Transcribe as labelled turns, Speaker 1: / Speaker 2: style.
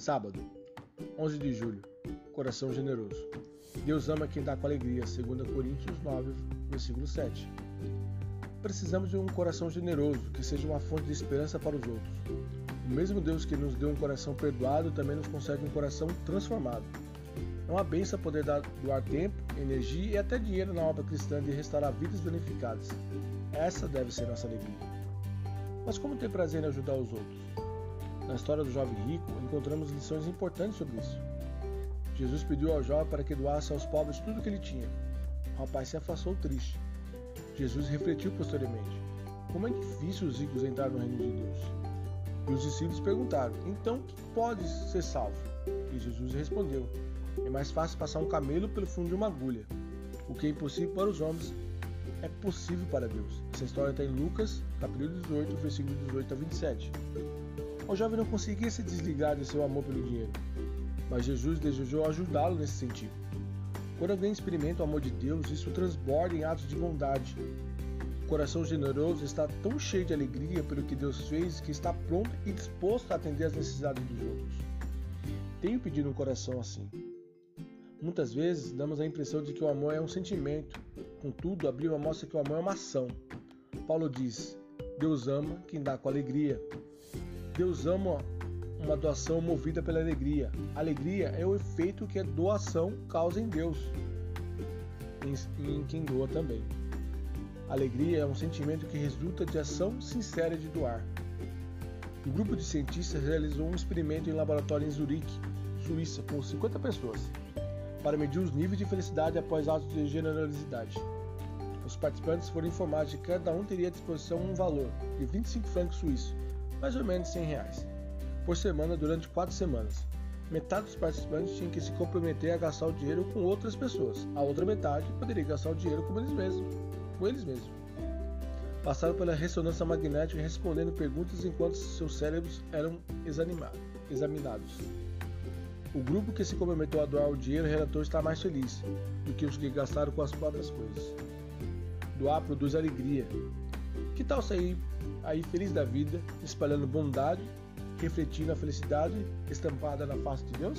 Speaker 1: Sábado, 11 de julho. Coração generoso. Deus ama quem dá com alegria. 2 Coríntios 9, versículo 7. Precisamos de um coração generoso, que seja uma fonte de esperança para os outros. O mesmo Deus que nos deu um coração perdoado também nos concede um coração transformado. É uma benção poder dar, doar tempo, energia e até dinheiro na obra cristã de restaurar vidas danificadas. Essa deve ser nossa alegria. Mas como ter prazer em ajudar os outros? Na história do jovem rico, encontramos lições importantes sobre isso. Jesus pediu ao jovem para que doasse aos pobres tudo o que ele tinha. O rapaz se afastou triste. Jesus refletiu posteriormente: Como é difícil os ricos entrar no reino de Deus? E os discípulos perguntaram: Então, que pode ser salvo? E Jesus respondeu: É mais fácil passar um camelo pelo fundo de uma agulha. O que é impossível para os homens é possível para Deus. Essa história está em Lucas, capítulo 18, versículo 18 a 27. O jovem não conseguia se desligar de seu amor pelo dinheiro, mas Jesus desejou ajudá-lo nesse sentido. Quando alguém experimenta o amor de Deus, isso transborda em atos de bondade. O coração generoso está tão cheio de alegria pelo que Deus fez que está pronto e disposto a atender às necessidades dos outros. Tenho pedido um coração assim. Muitas vezes damos a impressão de que o amor é um sentimento, contudo, a Bíblia mostra que o amor é uma ação. Paulo diz: Deus ama quem dá com alegria. Deus ama uma doação movida pela alegria. Alegria é o efeito que a doação causa em Deus e em quem doa também. Alegria é um sentimento que resulta de ação sincera de doar. Um grupo de cientistas realizou um experimento em laboratório em Zurique, Suíça, com 50 pessoas, para medir os níveis de felicidade após atos de generosidade. Os participantes foram informados de que cada um teria à disposição um valor de 25 francos suíços, mais ou menos 100 reais, por semana durante quatro semanas. Metade dos participantes tinha que se comprometer a gastar o dinheiro com outras pessoas. A outra metade poderia gastar o dinheiro com eles mesmos. Com eles mesmos. Passaram pela ressonância magnética respondendo perguntas enquanto seus cérebros eram examinados. O grupo que se comprometeu a doar o dinheiro relatou estar mais feliz do que os que gastaram com as próprias coisas. Doar produz alegria. Que tal sair aí feliz da vida, espalhando bondade, refletindo a felicidade estampada na face de Deus?